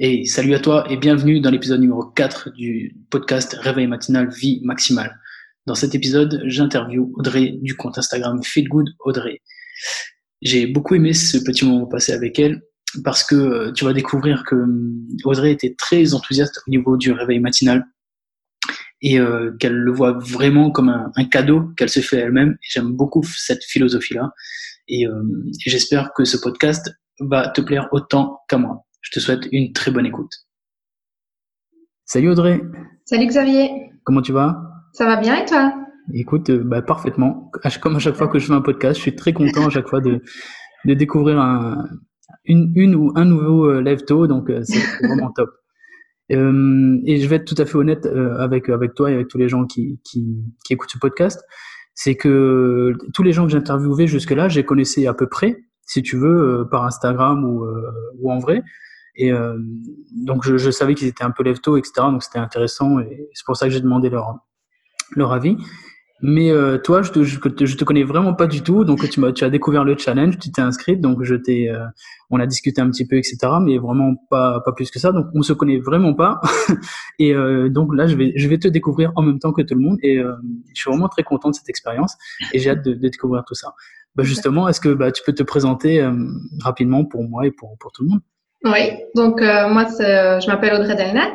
Et salut à toi et bienvenue dans l'épisode numéro 4 du podcast Réveil matinal Vie Maximale. Dans cet épisode, j'interview Audrey du compte Instagram Feel Good Audrey. J'ai beaucoup aimé ce petit moment passé avec elle parce que euh, tu vas découvrir que hum, Audrey était très enthousiaste au niveau du réveil matinal et euh, qu'elle le voit vraiment comme un, cadeau qu'elle se fait elle-même. J'aime beaucoup cette philosophie-là et, euh, et j'espère que ce podcast va te plaire autant qu'à moi. Je te souhaite une très bonne écoute. Salut Audrey. Salut Xavier. Comment tu vas? Ça va bien et toi? Écoute, euh, bah, parfaitement. Comme à chaque fois que je fais un podcast, je suis très content à chaque fois de, de découvrir un, une, une ou un nouveau euh, lève tôt, donc euh, c'est vraiment top. Euh, et je vais être tout à fait honnête avec avec toi et avec tous les gens qui, qui, qui écoutent ce podcast, c'est que tous les gens que j'ai interviewés jusque-là, j'ai connaissais à peu près, si tu veux, par Instagram ou, ou en vrai. Et donc je, savais qu'ils étaient un peu lève tôt, etc. Donc c'était intéressant et c'est pour ça que j'ai demandé leur leur avis. Mais euh, toi, je te, je, te connais vraiment pas du tout, donc tu, m'as, tu as découvert le challenge, tu t'es inscrite, donc je t'ai, euh, on a discuté un petit peu, etc. Mais vraiment pas, pas plus que ça. Donc on se connaît vraiment pas. et euh, donc là, je vais, je vais te découvrir en même temps que tout le monde. Et euh, je suis vraiment très content de cette expérience et j'ai hâte de, découvrir tout ça. Bah, justement, est-ce que bah, tu peux te présenter euh, rapidement pour moi et pour, pour tout le monde? Oui. Donc moi, je m'appelle Audrey Delnat.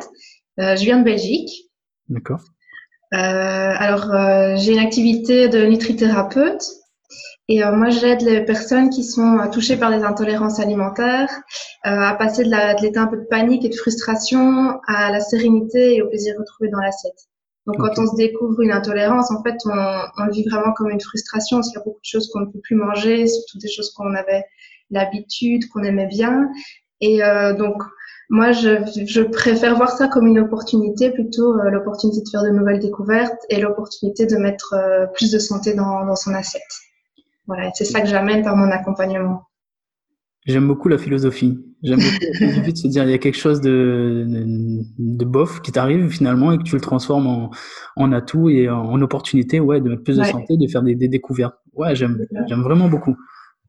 je viens de Belgique. D'accord. Euh, alors, euh, j'ai une activité de nutrithérapeute et euh, moi, j'aide les personnes qui sont touchées par des intolérances alimentaires à passer de l'état un peu de panique et de frustration à la sérénité et au plaisir retrouvé dans l'assiette. Donc, okay. quand on se découvre une intolérance, en fait, on, on le vit vraiment comme une frustration parce qu'il y a beaucoup de choses qu'on ne peut plus manger, surtout des choses qu'on avait l'habitude, qu'on aimait bien. Et euh, donc, moi, je, je, préfère voir ça comme une opportunité, plutôt euh, l'opportunité de faire de nouvelles découvertes et l'opportunité de mettre euh, plus de santé dans, dans son assiette. Voilà, c'est ça que j'amène par mon accompagnement. J'aime beaucoup la philosophie. J'aime beaucoup la philosophie de se dire il y a quelque chose de, de, de bof qui t'arrive finalement et que tu le transformes en, en atout et en, en opportunité ouais, de mettre plus de Ouais. santé, de faire des, des découvertes. Ouais, j'aime j'aime vraiment beaucoup.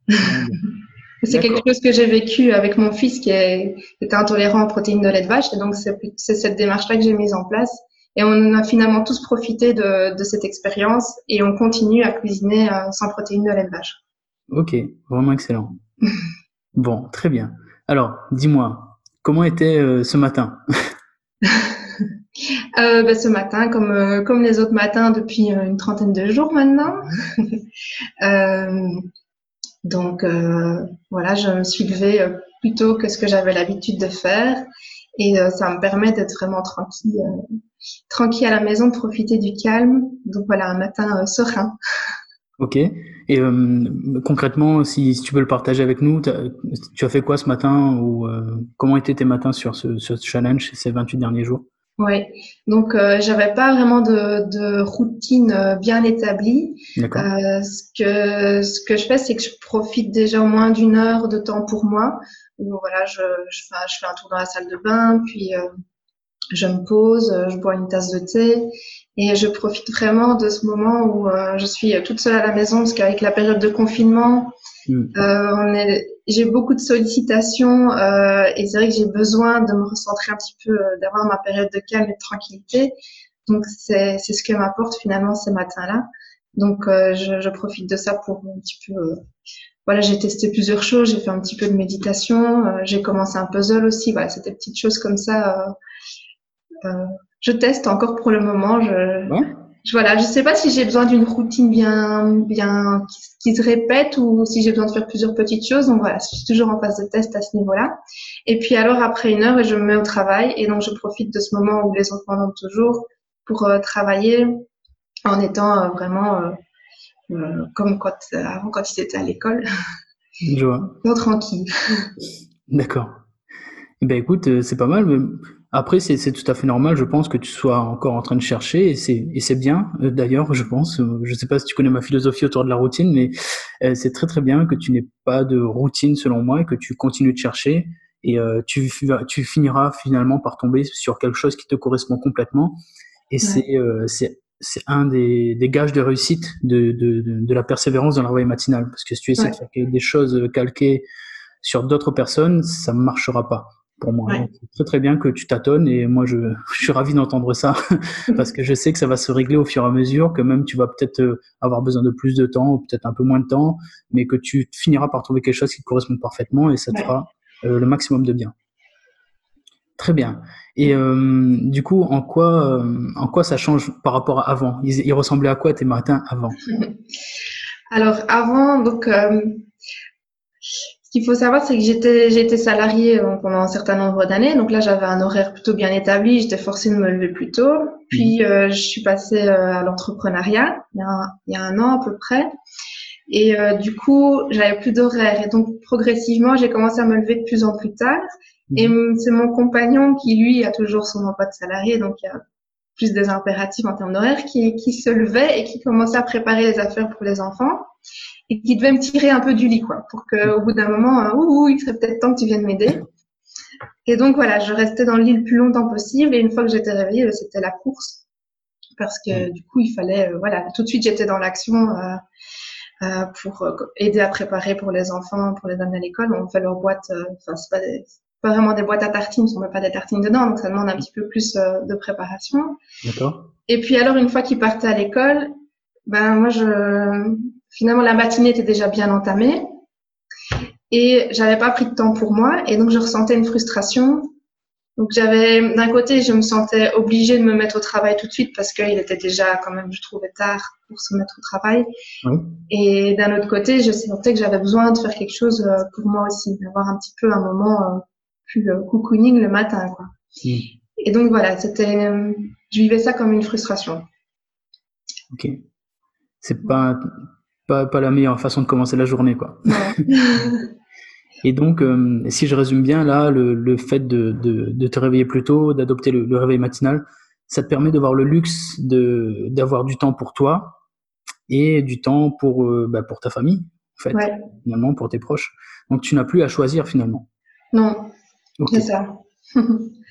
C'est quelque chose que j'ai vécu avec mon fils qui, est, était intolérant aux protéines de lait de vache. Et donc, c'est cette démarche-là que j'ai mise en place. Et on a finalement tous profité de, de cette expérience et on continue à cuisiner euh, sans protéines de lait de vache. Ok, vraiment excellent. bon, très bien. Alors, dis-moi, comment était euh, ce matin? Euh, ben, Ce matin, comme, euh, comme les autres matins depuis une trentaine de jours maintenant. Euh, donc euh, voilà, je me suis levée euh, plus tôt que ce que j'avais l'habitude de faire et euh, ça me permet d'être vraiment tranquille, tranquille à la maison, de profiter du calme. Donc voilà, un matin serein. Ok. Et concrètement, si, tu peux le partager avec nous, tu as fait quoi ce matin ou comment étaient tes matins sur ce, ce challenge ces 28 derniers jours? Oui, donc euh, j'avais pas vraiment de, de routine euh, bien établie. Euh, ce que ce que je fais, c'est que je profite déjà au moins d'une heure de temps pour moi. Où voilà, je je fais, je fais un tour dans la salle de bain, puis euh, je me pose, euh, je bois une tasse de thé et je profite vraiment de ce moment où euh, je suis toute seule à la maison parce qu'avec la période de confinement, Mm. euh, j'ai beaucoup de sollicitations euh, et c'est vrai que j'ai besoin de me recentrer un petit peu, euh, d'avoir ma période de calme et de tranquillité. Donc c'est c'est ce que m'apporte finalement ces matins-là. Donc euh, je, je profite de ça pour un petit peu. euh, voilà, j'ai testé plusieurs choses. J'ai fait un petit peu de méditation. euh, j'ai commencé un puzzle aussi. Voilà, c'était des petites choses comme ça. euh, euh, je teste encore pour le moment. Je, Ouais. je voilà, je sais pas si j'ai besoin d'une routine bien, bien qui, qui se répète ou si j'ai besoin de faire plusieurs petites choses. Donc voilà, je suis toujours en phase de test à ce niveau-là. Et puis alors après une heure, je me mets au travail et donc je profite de ce moment où les m'en ont toujours pour euh, travailler en étant euh, vraiment euh, euh, comme quand avant quand ils étaient à l'école, Je vois. tranquille. D'accord. Eh ben écoute, c'est pas mal. Mais après, c'est tout à fait normal. Je pense que tu sois encore en train de chercher et c'est bien. euh, D'ailleurs, je pense. euh, Je sais pas si tu connais ma philosophie autour de la routine, mais euh, c'est très très bien que tu n'aies pas de routine selon moi et que tu continues de chercher et euh, tu tu finiras finalement par tomber sur quelque chose qui te correspond complètement. Et Ouais. c'est euh, c'est un des, des gages de réussite de, de, de, de la persévérance dans le réveil matinal. Parce que si tu essaies Ouais. de faire des choses calquées sur d'autres personnes, ça ne marchera pas. Pour moi. C'est très très bien que tu tâtonnes et moi je, je suis ravi d'entendre ça parce que je sais que ça va se régler au fur et à mesure, que même tu vas peut-être euh, avoir besoin de plus de temps ou peut-être un peu moins de temps, mais que tu finiras par trouver quelque chose qui te correspond parfaitement et ça te fera euh, le maximum de bien. Très bien. Et euh, du coup, en quoi, en quoi ça change par rapport à avant? Il, il, ressemblait à quoi tes matins avant? Alors avant, donc qu'il faut savoir, c'est que j'étais, j'étais salariée euh, pendant un certain nombre d'années. Donc là, j'avais un horaire plutôt bien établi. J'étais forcée de me lever plus tôt. Puis, mhm. euh, je suis passée euh, à l'entrepreneuriat il y, a un, il y a un an à peu près. Et du coup, j'avais plus d'horaire. Et donc, progressivement, j'ai commencé à me lever de plus en plus tard. Mhm. Et c'est mon compagnon qui, lui, a toujours son emploi de salarié. Donc, il y a plus des impératifs en termes d'horaire, qui, qui se levait et qui commençait à préparer les affaires pour les enfants et qui devait me tirer un peu du lit, quoi, pour qu'au bout d'un moment, euh, ouh, il serait peut-être temps que tu viennes m'aider. Et donc voilà, je restais dans le lit le plus longtemps possible. Et une fois que j'étais réveillée, c'était la course, parce que du coup, il fallait, euh, voilà, tout de suite, j'étais dans l'action euh, euh pour aider à préparer pour les enfants, pour les amener à l'école. On fait leur boîte, enfin, c'est pas, pas vraiment des boîtes à tartines, on met pas des tartines dedans, donc ça demande un petit peu plus de préparation. D'accord. Et puis alors, une fois qu'ils partaient à l'école, ben moi, je, finalement, la matinée était déjà bien entamée et j'avais pas pris de temps pour moi et donc je ressentais une frustration. Donc j'avais, d'un côté, je me sentais obligée de me mettre au travail tout de suite parce qu'il était déjà quand même, je trouvais tard pour se mettre au travail. Et d'un autre côté, je sentais que j'avais besoin de faire quelque chose euh, pour moi aussi, d'avoir un petit peu un moment euh, plus euh, cocooning le matin, quoi. Et donc voilà, c'était, je vivais ça comme une frustration. Ok. C'est pas pas, pas la meilleure façon de commencer la journée, quoi. Et donc, euh, si je résume bien, là, le, le fait de, de, de, te réveiller plus tôt, d'adopter le, le, réveil matinal, ça te permet d'avoir le luxe de d'avoir du temps pour toi et du temps pour, euh, bah, pour ta famille, en fait, finalement, pour tes proches. Donc, tu n'as plus à choisir, finalement. Non, c'est ça.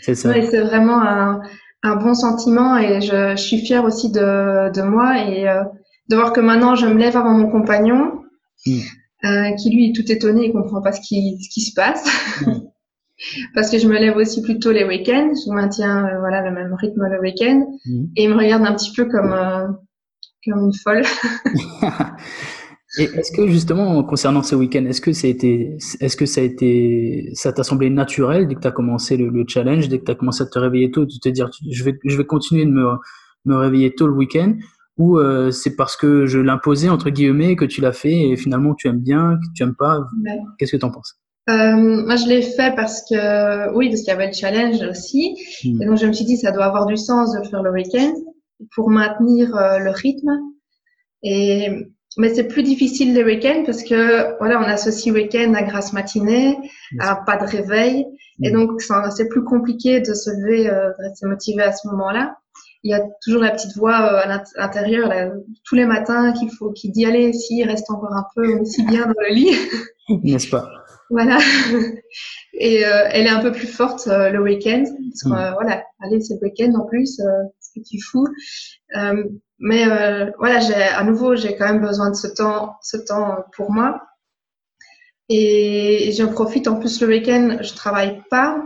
c'est ça. Ouais, c'est vraiment un, un, bon sentiment et je, je, suis fière aussi de, de moi et... Euh, de voir que maintenant je me lève avant mon compagnon, hmm. euh, qui lui est tout étonné, il comprend pas ce qui, ce qui se passe. Hmm. Parce que je me lève aussi plus tôt les week-ends, je maintiens euh, voilà le même rythme le week-end, hmm. et il me regarde un petit peu comme comme une folle. et est-ce que justement concernant ce week-end, est-ce que ça a été, est-ce que ça a été, ça t'a semblé naturel dès que tu as commencé le, le, challenge, dès que tu as commencé à te réveiller tôt, de te dire je vais je vais continuer de me me réveiller tôt le week-end? Ou euh, c'est parce que je l'imposais entre guillemets que tu l'as fait et finalement tu aimes bien, que tu aimes pas? Qu'est-ce que tu en penses? Euh, moi, je l'ai fait parce que, oui, parce qu'il y avait le challenge aussi. Hmm. Et donc, je me suis dit, ça doit avoir du sens de le faire le week-end pour maintenir euh, le rythme. Et, mais c'est plus difficile le week-end parce que, voilà, on associe week-end à grasse matinée, à pas de réveil. Et hmm. donc, c'est plus compliqué de se lever, euh, de rester motivé à ce moment-là il y a toujours la petite voix euh, à l'intérieur tous les matins qu'il faut qui dit allez si reste encore un peu aussi bien dans le lit n'est-ce pas? Voilà et euh, elle est un peu plus forte le week-end parce que hmm. voilà allez c'est le week-end en plus ce que tu fous mais voilà j'ai à nouveau j'ai quand même besoin de ce temps ce temps pour moi et j'en profite en plus le week-end je travaille pas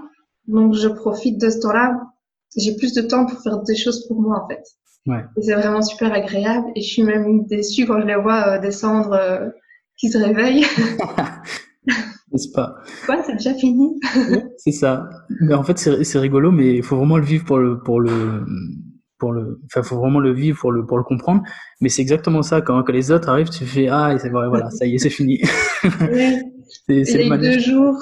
donc je profite de ce temps-là j'ai plus de temps pour faire des choses pour moi en fait. Ouais. Et c'est vraiment super agréable et je suis même déçue quand je les vois euh, descendre, euh, qui se réveillent. N'est-ce pas? Quoi, c'est déjà fini C'est ça. Mais en fait, c'est rigolo, mais il faut vraiment le vivre pour le pour le pour le. Enfin, faut vraiment le vivre pour le pour le comprendre. Mais c'est exactement ça. Quand, quand les autres arrivent, tu fais ah, c'est vrai, voilà, ça y est, c'est fini. Oui. c'est deux jours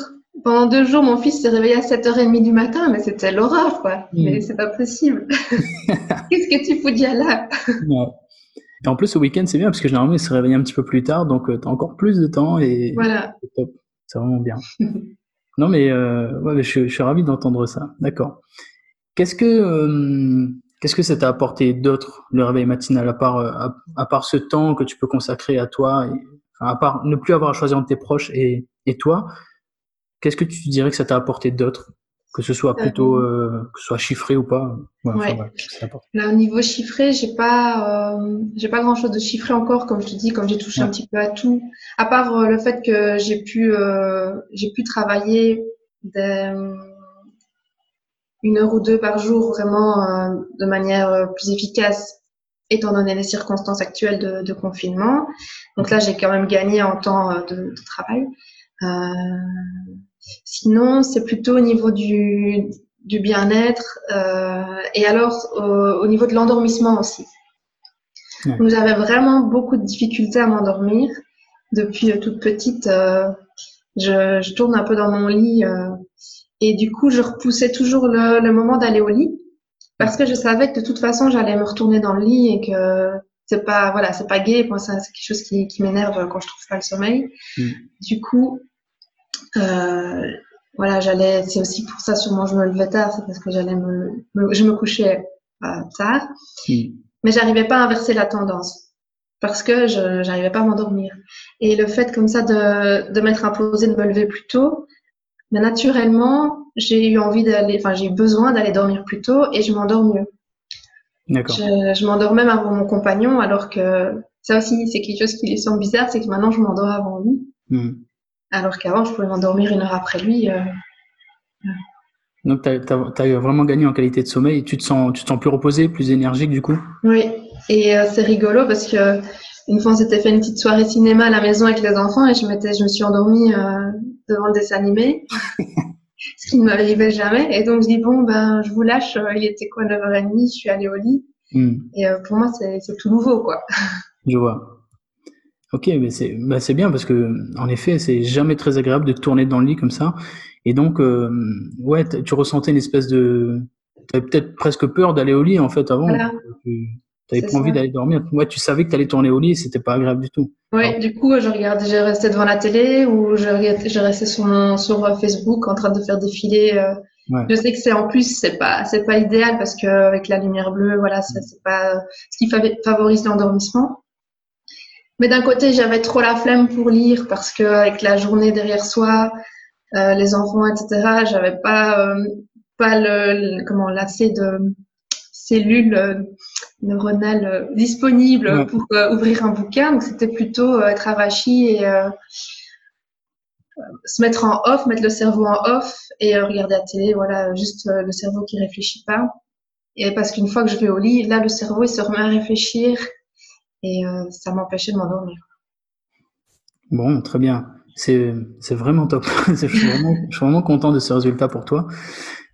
pendant deux jours, mon fils s'est réveillé à 7h30 du matin, mais c'était l'horreur, quoi. Mm. Mais c'est pas possible. Qu'est-ce que tu fous dire là? Et en plus, au week-end, c'est bien parce que généralement, il se réveille un petit peu plus tard, donc euh, tu as encore plus de temps et voilà. c'est top. C'est vraiment bien. non, mais euh, ouais, je, je, suis ravi d'entendre ça. D'accord. Qu'est-ce que euh, qu'est-ce que ça t'a apporté d'autre le réveil matinal à part à, à, part ce temps que tu peux consacrer à toi, et, enfin, à part ne plus avoir à choisir entre tes proches et, et toi Qu'est-ce que tu dirais que ça t'a apporté d'autre? Que ce soit plutôt euh, euh, que ce soit chiffré ou pas ouais, Là, au niveau chiffré j'ai pas euh, j'ai pas grand chose de chiffré encore comme je te dis comme j'ai touché un petit peu à tout. À part euh, le fait que j'ai pu euh, j'ai pu travailler des, une heure ou deux par jour vraiment euh, de manière euh, plus efficace, étant donné les circonstances actuelles de, de confinement. Donc là, j'ai quand même gagné en temps euh, de, de travail. sinon, c'est plutôt au niveau du, du bien-être et alors au, niveau de l'endormissement aussi. Donc j'avais vraiment beaucoup de difficultés à m'endormir depuis toute petite. Je, je, tourne un peu dans mon lit et du coup, je repoussais toujours le, le moment d'aller au lit parce que je savais que de toute façon, j'allais me retourner dans le lit et que c'est pas, voilà, c'est pas gay. Moi, c'est quelque chose qui, qui m'énerve quand je trouve pas le sommeil. Mm. Du coup, euh, voilà, j'allais, c'est aussi pour ça sûrement je me levais tard, c'est parce que j'allais me, je me couchais euh, tard. Mm. Mais j'arrivais pas à inverser la tendance parce que je j'arrivais pas à m'endormir. Et le fait comme ça de, de m'être imposé de me lever plus tôt, mais naturellement, j'ai eu envie d'aller, enfin, j'ai eu besoin d'aller dormir plus tôt et je m'endors mieux. D'accord. Je, je m'endors même avant mon compagnon, alors que ça aussi, c'est quelque chose qui lui semble bizarre, c'est que maintenant je m'endors avant lui. Hmm. Alors qu'avant, je pouvais m'endormir une heure après lui. Euh... Donc, tu as, vraiment gagné en qualité de sommeil et tu te sens, tu te sens plus reposé, plus énergique du coup? Oui, et euh, c'est rigolo parce que une fois, on s'était fait une petite soirée cinéma à la maison avec les enfants et je, je me suis endormie euh, devant le dessin animé, ce qui ne m'arrivait jamais. Et donc, je dis, bon, ben, je vous lâche. Il était quoi, 9h30, je suis allée au lit. Hmm. Et euh, pour moi, c'est, tout nouveau, quoi. Je vois. Ok, mais c'est, bah, c'est bien parce que, en effet, c'est jamais très agréable de tourner dans le lit comme ça. Et donc, euh, ouais, tu ressentais une espèce de. Tu avais peut-être presque peur d'aller au lit, en fait, avant. Voilà. Tu pas envie d'aller dormir. Ouais, tu savais que tu allais tourner au lit et c'était pas agréable du tout. Ouais, du coup, je regardais, j'ai resté devant la télé ou je, j'ai resté sur, sur euh, Facebook en train de faire défiler. Euh, Je sais que c'est en plus, c'est pas, c'est pas idéal parce que avec la lumière bleue, voilà, ça, c'est pas ce qui favorise l'endormissement. Mais d'un côté, j'avais trop la flemme pour lire parce que avec la journée derrière soi, euh, les enfants, etc., j'avais pas, euh, pas le, comment, de cellules euh, neuronales euh, disponibles pour euh, ouvrir un bouquin. Donc c'était plutôt être avachi et se mettre en off, mettre le cerveau en off et regarder la télé. Voilà, juste le cerveau qui réfléchit pas. Et parce qu'une fois que je vais au lit, là le cerveau il se remet à réfléchir et ça m'empêchait de m'endormir. Bon, très bien. C'est vraiment top. je, suis vraiment, je suis vraiment content de ce résultat pour toi.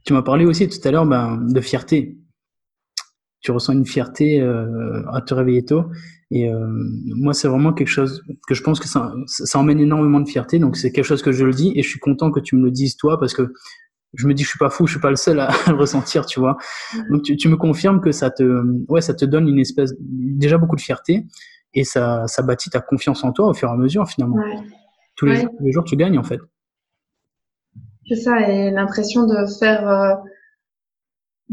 Tu m'as parlé aussi tout à l'heure ben, de fierté tu ressens une fierté euh, à te réveiller tôt. Et euh, moi, c'est vraiment quelque chose que je pense que ça, ça emmène énormément de fierté. Donc, c'est quelque chose que je le dis et je suis content que tu me le dises toi parce que je me dis je suis pas fou, je suis pas le seul à, le ressentir, tu vois. Donc, tu, tu, me confirmes que ça te, ouais, ça te donne une espèce, déjà beaucoup de fierté et ça, ça bâtit ta confiance en toi au fur et à mesure finalement. Tous, les, tous les jours, tu gagnes en fait. C'est ça, et l'impression de faire euh,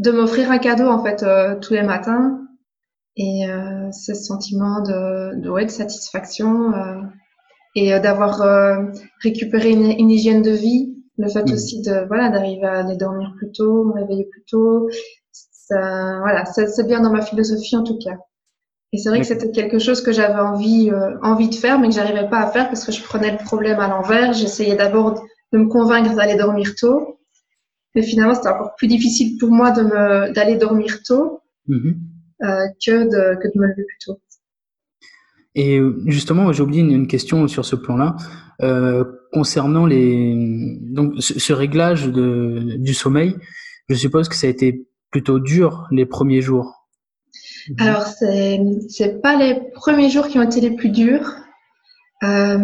de m'offrir un cadeau en fait euh, tous les matins. Et euh, ce sentiment de, de, ouais, de satisfaction euh, et euh, d'avoir euh, récupéré une, une, hygiène de vie. Le fait mmh. aussi de voilà d'arriver à aller dormir plus tôt me réveiller plus tôt. Ça, voilà c'est bien dans ma philosophie en tout cas. Et c'est vrai que c'était quelque chose que j'avais envie envie de faire mais que j'arrivais pas à faire parce que je prenais le problème à l'envers. J'essayais d'abord de me convaincre d'aller dormir tôt mais finalement, c'était encore plus difficile pour moi de me, d'aller dormir tôt mm-hmm. euh, que, de, que de me lever plus tôt. Et euh, justement, j'ai oublié une, question sur ce plan-là. Euh, concernant les, donc, ce, réglage de, du sommeil, je suppose que ça a été plutôt dur les premiers jours. Alors, c'est, c'est pas les premiers jours qui ont été les plus durs. Euh,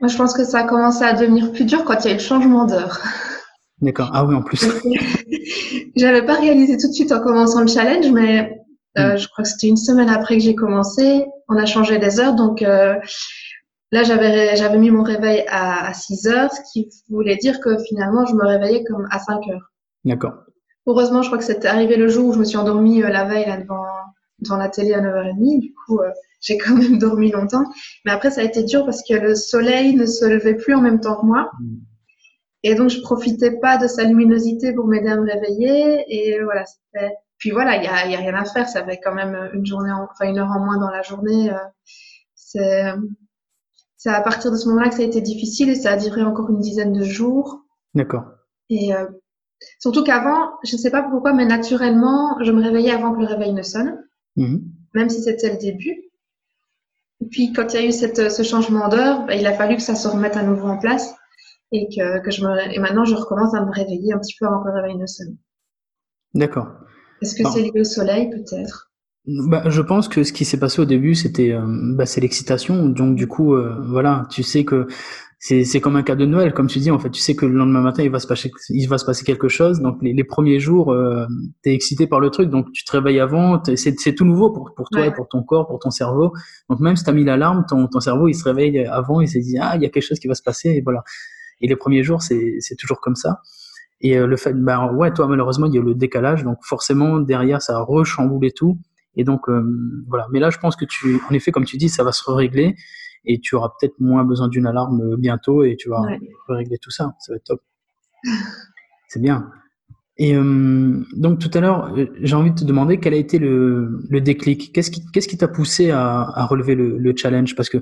moi, je pense que ça a commencé à devenir plus dur quand il y a eu le changement d'heure. D'accord. Ah oui, en plus. J'avais pas réalisé tout de suite en commençant le challenge, mais euh, hmm. je crois que c'était une semaine après que j'ai commencé. On a changé les heures, donc euh, là j'avais j'avais mis mon réveil à, à 6 heures, ce qui voulait dire que finalement je me réveillais comme à 5 heures. D'accord. Heureusement, je crois que c'était arrivé le jour où je me suis endormie euh, la veille là, devant devant la télé à 9h30. Du coup, j'ai quand même dormi longtemps. Mais après, ça a été dur parce que le soleil ne se levait plus en même temps que moi. Et donc, je profitais pas de sa luminosité pour m'aider à me réveiller. Et voilà, c'était. Puis voilà, il y a, y a, rien à faire. Ça fait quand même une journée, enfin une heure en moins dans la journée. Euh, c'est, c'est à partir de ce moment-là que ça a été difficile et ça a duré encore une dizaine de jours. D'accord. Et euh, Surtout qu'avant, je ne sais pas pourquoi, mais naturellement, je me réveillais avant que le réveil ne sonne, mhm. même si c'était le début. Et puis, quand il y a eu cette, ce changement d'heure, bah, il a fallu que ça se remette à nouveau en place et que, que je me, et maintenant, je recommence à me réveiller un petit peu avant que le réveil ne sonne. D'accord. Est-ce que c'est lié au soleil, peut-être? Bah, je pense que ce qui s'est passé au début, c'était euh, bah, c'est l'excitation. Donc du coup, euh, voilà, tu sais que c'est c'est comme un cas de Noël, comme tu dis. En fait, tu sais que le lendemain matin, il va se passer il va se passer quelque chose. Donc les, les premiers jours, euh, t'es excité par le truc, donc tu te réveilles avant. C'est c'est tout nouveau pour pour toi, et pour ton corps, pour ton cerveau. Donc même si t'as mis l'alarme, ton ton cerveau il se réveille avant, il s'est dit ah il y a quelque chose qui va se passer et voilà. Et les premiers jours, c'est toujours comme ça. Et le fait, bah ouais, toi malheureusement il y a le décalage, donc forcément derrière ça a rechamboulé tout. Et donc euh, voilà. Mais là, je pense que tu, en effet, comme tu dis, ça va se régler et tu auras peut-être moins besoin d'une alarme bientôt et tu vas régler tout ça. Ça va être top. C'est bien. Et euh, donc tout à l'heure, euh, j'ai envie de te demander quel a été le, le déclic. Qu'est-ce qui qu'est-ce qui t'a poussé à, à relever le, le, challenge? Parce que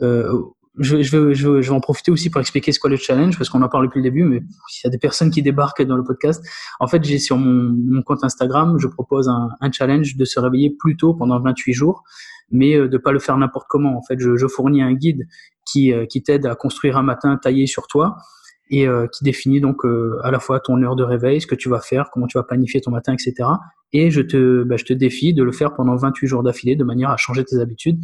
euh, je, je, vais, je, vais en profiter aussi pour expliquer ce qu'est le challenge, parce qu'on en parle depuis le début, mais s'il y a des personnes qui débarquent dans le podcast, en fait, j'ai sur mon, mon, compte Instagram, je propose un, un, challenge de se réveiller plus tôt pendant 28 jours, mais euh, de pas le faire n'importe comment. En fait, je, je, fournis un guide qui, euh, qui t'aide à construire un matin taillé sur toi et euh, qui définit donc euh, à la fois ton heure de réveil, ce que tu vas faire, comment tu vas planifier ton matin, etc. Et je te, bah, je te défie de le faire pendant 28 jours d'affilée de manière à changer tes habitudes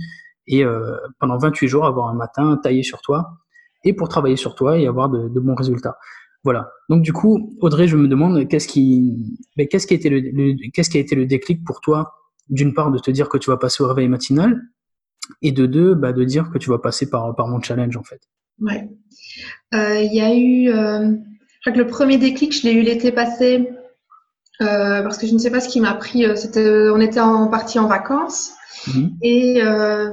et euh, pendant 28 jours avoir un matin taillé sur toi et pour travailler sur toi et avoir de, bons résultats. Voilà. Donc du coup, Audrey, je me demande qu'est-ce qui, mais qu'est-ce qui a été le, qu'est-ce qui a été le déclic pour toi, d'une part de te dire que tu vas passer au réveil matinal, et de deux, bah, de dire que tu vas passer par par mon challenge en fait? Ouais. Euh, il y a eu, euh, je crois que le premier déclic, je l'ai eu l'été passé, euh, parce que je ne sais pas ce qui m'a pris. Euh, c'était, on était en partie en vacances mmh. et euh,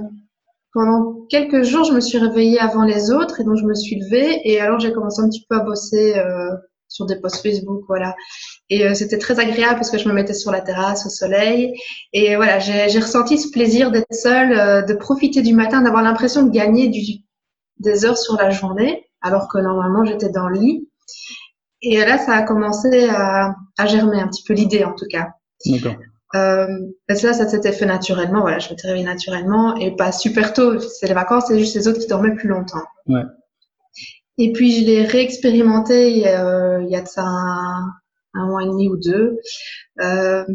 pendant quelques jours, je me suis réveillée avant les autres et donc je me suis levée et alors j'ai commencé un petit peu à bosser euh, sur des posts Facebook, voilà. Et euh, c'était très agréable parce que je me mettais sur la terrasse au soleil et voilà, j'ai ressenti ce plaisir d'être seule, euh, de profiter du matin, d'avoir l'impression de gagner du, des heures sur la journée alors que normalement j'étais dans le lit. Et là, ça a commencé à, à germer un petit peu l'idée en tout cas. D'accord. Euh, ça, ça s'était fait naturellement. Voilà, je m'étais réveillée naturellement et pas super tôt. C'est les vacances, c'est juste les autres qui dormaient plus longtemps. Ouais. Et puis je l'ai réexpérimenté il y a, il y a de ça un, un, mois et demi ou deux, euh,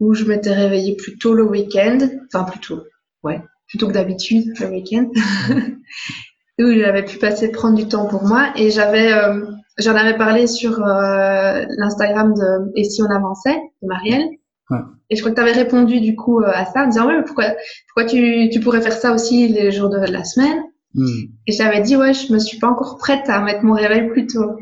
où je m'étais réveillée plus tôt le week-end, enfin plus tôt, ouais, plutôt que d'habitude le week-end, où j'avais pu passer prendre du temps pour moi et j'avais, euh, j'en avais parlé sur euh, l'Instagram de Et si on avançait de Marielle. Et je crois que tu avais répondu du coup euh, à ça en disant ouais, pourquoi, pourquoi tu, tu pourrais faire ça aussi les jours de la semaine? Hmm. Et j'avais dit ouais, je me suis pas encore prête à mettre mon réveil plus tôt.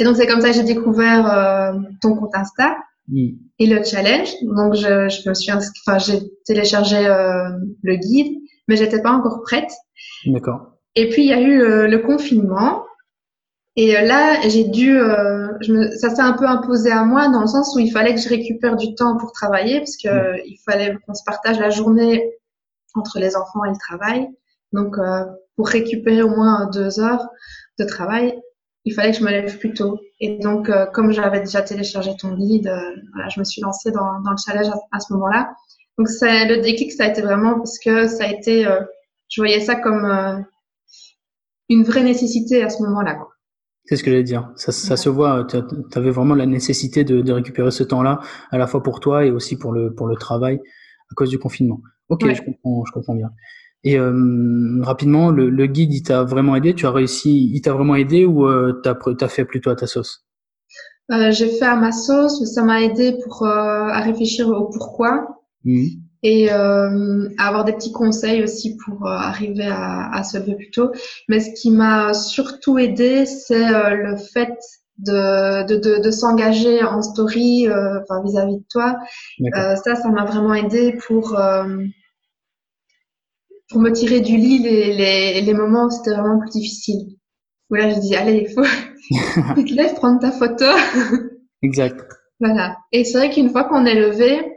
Et donc c'est comme ça que j'ai découvert euh, ton compte Insta hmm. et le challenge. Donc je, je me suis enfin j'ai téléchargé euh, le guide, mais j'étais pas encore prête. D'accord. Et puis il y a eu euh, le confinement et euh, là, j'ai dû, euh, je me, ça s'est un peu imposé à moi dans le sens où il fallait que je récupère du temps pour travailler parce que mmh. il fallait qu'on se partage la journée entre les enfants et le travail. Donc, euh, pour récupérer au moins deux heures de travail, il fallait que je me lève plus tôt. Et donc, euh, comme j'avais déjà téléchargé ton guide, voilà, je me suis lancée dans, dans le challenge à, à ce moment-là. Donc, c'est le déclic, ça a été vraiment parce que ça a été, je voyais ça comme une vraie nécessité à ce moment-là. C'est ce que j'allais dire. Ça, ça se voit. Tu avais vraiment la nécessité de, de récupérer ce temps-là, à la fois pour toi et aussi pour le pour le travail à cause du confinement. Ok, ouais. je comprends, je comprends bien. Et euh, rapidement, le, le, guide, il t'a vraiment aidé? Tu as réussi, il t'a vraiment aidé ou euh, t'as as fait plutôt à ta sauce? Euh, J'ai fait à ma sauce, mais ça m'a aidé pour euh, à réfléchir au pourquoi. Mmh et euh, avoir des petits conseils aussi pour euh, arriver à, à, se lever plus tôt. Mais ce qui m'a surtout aidé, c'est euh, le fait de, de, de, de s'engager en story euh, vis-à-vis de toi. Ça, ça m'a vraiment aidé pour, pour me tirer du lit les, les, les moments où c'était vraiment plus difficile. Où là, je dis, allez, il faut tu te lèves, prendre ta photo. exact. Voilà. Et c'est vrai qu'une fois qu'on est levé,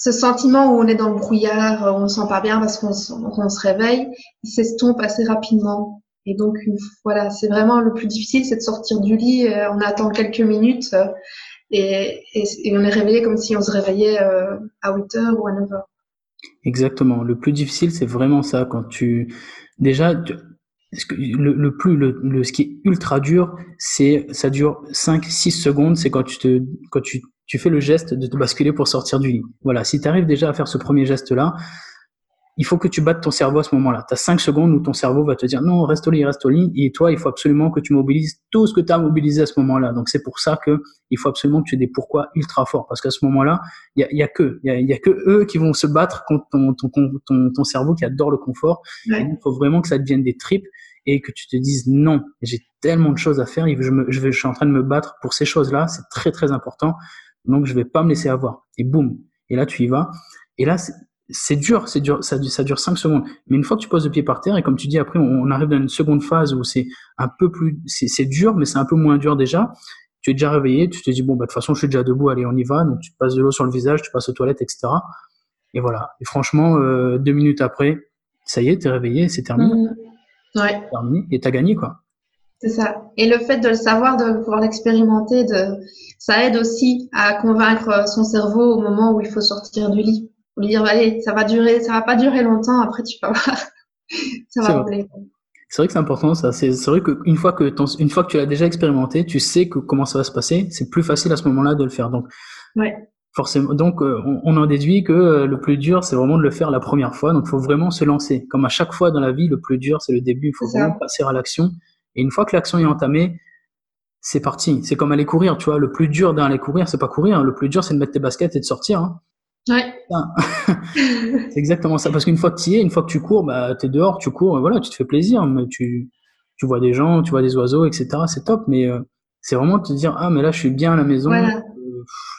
ce sentiment où on est dans le brouillard, on ne sent pas bien parce qu'on se réveille, il s'estompe assez rapidement. Et donc, voilà, c'est vraiment le plus difficile, c'est de sortir du lit. Euh, on attend quelques minutes euh, et, on est réveillé comme si on se réveillait euh, à 8 heures ou à 9 heures. Exactement. Le plus difficile, c'est vraiment ça. Quand tu, déjà, le, plus, le, ce qui est ultra dur, c'est, ça dure 5, 6 secondes. C'est quand tu te, quand tu, tu fais le geste de te basculer pour sortir du lit. Voilà. Si tu arrives déjà à faire ce premier geste-là, il faut que tu battes ton cerveau à ce moment-là. Tu as 5 secondes où ton cerveau va te dire non, reste au lit, reste au lit. Et toi, il faut absolument que tu mobilises tout ce que tu as mobilisé à ce moment-là. Donc c'est pour ça que il faut absolument que tu aies des pourquoi ultra forts. Parce qu'à ce moment-là, il y a, y a, que il y a, que eux qui vont se battre contre ton, ton, ton, ton cerveau qui adore le confort. il faut vraiment que ça devienne des tripes et que tu te dises non, j'ai tellement de choses à faire, je, me, je, vais, je suis en train de me battre pour ces choses-là, c'est très très important, donc je vais pas me laisser avoir. Et boum, et là tu y vas. Et là, c'est dur, c'est dur, ça, ça dure 5 secondes. Mais une fois que tu poses le pied par terre, et comme tu dis, après, on, arrive dans une seconde phase où c'est un peu plus, c'est dur, mais c'est un peu moins dur déjà. Tu es déjà réveillé, tu te dis, bon, bah, de toute façon, je suis déjà debout, allez, on y va. Donc, tu passes de l'eau sur le visage, tu passes aux toilettes, etc. Et voilà. Et franchement, euh, deux minutes après, ça y est, t'es réveillé, c'est terminé. Mmh. Ouais. Terminé, et t'as gagné, quoi. C'est ça. Et le fait de le savoir, de pouvoir l'expérimenter, de, ça aide aussi à convaincre son cerveau au moment où il faut sortir du lit lui dire allez, ça va durer, ça va pas durer longtemps. Après, tu vas voir, ça va rouler. C'est vrai que c'est important ça. C'est vrai qu'une fois que une fois que tu l'as déjà expérimenté, tu sais que comment ça va se passer. C'est plus facile à ce moment-là de le faire. Donc, ouais. forcément. Donc, euh, on, en déduit que euh, le plus dur, c'est vraiment de le faire la première fois. Donc, il faut vraiment se lancer. Comme à chaque fois dans la vie, le plus dur, c'est le début. Il faut vraiment passer à l'action. Et une fois que l'action est entamée, c'est parti. C'est comme aller courir. Tu vois, le plus dur d'aller courir, c'est pas courir. Le plus dur, c'est de mettre tes baskets et de sortir. Hein. Ouais. c'est exactement ça. Parce qu'une fois que tu y es, une fois que tu cours, bah, tu es dehors, tu cours, voilà, tu te fais plaisir. Mais tu, tu vois des gens, tu vois des oiseaux, etc. C'est top. Mais euh, c'est vraiment de te dire, ah, mais là, je suis bien à la maison. Euh,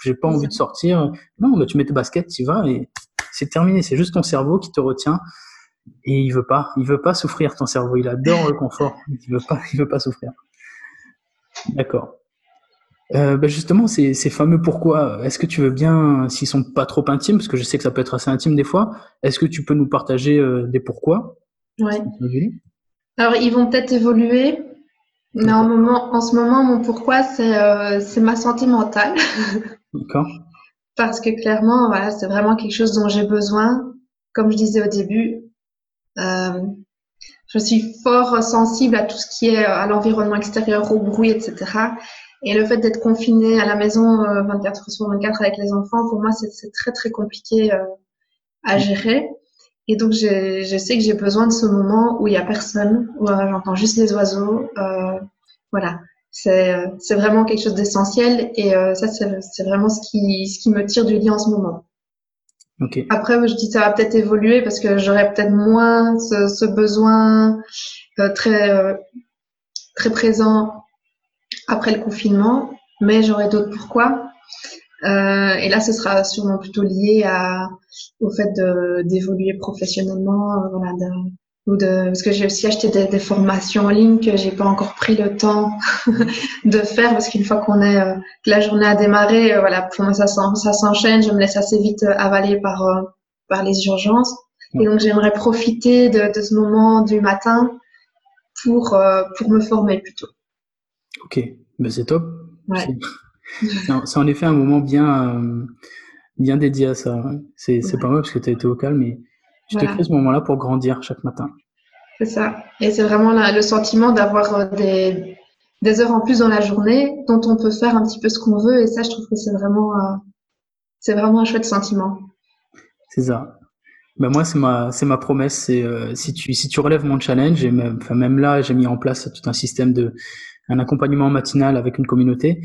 j'ai pas envie de sortir. Non, bah, tu mets tes baskets, tu vas et c'est terminé. C'est juste ton cerveau qui te retient. Et il veut pas, il veut pas souffrir ton cerveau. Il adore le confort. Il veut pas, il veut pas souffrir. D'accord. Euh, bah, justement, ces, ces, fameux pourquoi, est-ce que tu veux bien, s'ils sont pas trop intimes, parce que je sais que ça peut être assez intime des fois, est-ce que tu peux nous partager euh, des pourquoi? Oui. Alors, ils vont peut-être évoluer, mais en, moment, en ce moment, mon pourquoi, c'est euh, ma santé mentale. D'accord. parce que clairement, voilà, c'est vraiment quelque chose dont j'ai besoin. Comme je disais au début, je suis fort sensible à tout ce qui est à l'environnement extérieur, au bruit, etc. Et le fait d'être confiné à la maison 24 euh, heures sur 24 avec les enfants, pour moi, c'est très, très compliqué euh, à gérer. Et donc, je sais que j'ai besoin de ce moment où il y a personne, où euh, j'entends juste les oiseaux. Euh, voilà, c'est vraiment quelque chose d'essentiel. Et ça, c'est vraiment ce qui, ce qui me tire du lit en ce moment. Okay. Après, je dis ça va peut-être évoluer parce que j'aurai peut-être moins ce, ce besoin très très présent après le confinement, mais j'aurai d'autres pourquoi. Euh, et là, ce sera sûrement plutôt lié à, au fait d'évoluer professionnellement, euh, voilà, ou de, parce que j'ai aussi acheté des, des, formations en ligne que j'ai pas encore pris le temps de faire parce qu'une fois qu'on est euh, que la journée a démarré, euh, voilà, pour moi ça, ça s'enchaîne, je me laisse assez vite avaler par par les urgences. Et donc j'aimerais profiter de, de, ce moment du matin pour pour me former plutôt. Ok, ben c'est top. C'est en effet un moment bien, euh, bien dédié à ça. C'est pas mal parce que tu as été au calme et tu te crées ce moment-là pour grandir chaque matin. C'est ça. Et c'est vraiment le sentiment d'avoir euh, des, des, heures en plus dans la journée dont on peut faire un petit peu ce qu'on veut. Et ça, je trouve que c'est vraiment, euh, c'est vraiment un chouette sentiment. C'est ça. Ben moi, c'est ma, c'est ma promesse. C'est si tu, si tu relèves mon challenge, et même, enfin, même là, j'ai mis en place tout un système de, un accompagnement matinal avec une communauté.